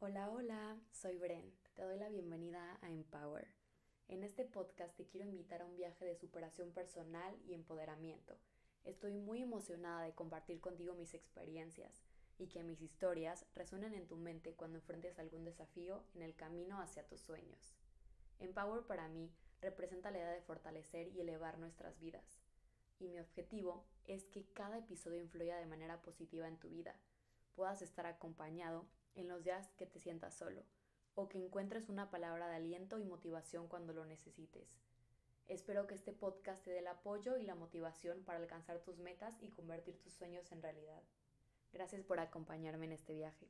Hola, hola, soy Bren. Te doy la bienvenida a Empower. En este podcast te quiero invitar a un viaje de superación personal y empoderamiento. Estoy muy emocionada de compartir contigo mis experiencias y que mis historias resuenen en tu mente cuando enfrentes algún desafío en el camino hacia tus sueños. Empower para mí representa la idea de fortalecer y elevar nuestras vidas. Y mi objetivo es que cada episodio influya de manera positiva en tu vida, puedas estar acompañado en los días que te sientas solo, o que encuentres una palabra de aliento y motivación cuando lo necesites. Espero que este podcast te dé el apoyo y la motivación para alcanzar tus metas y convertir tus sueños en realidad. Gracias por acompañarme en este viaje.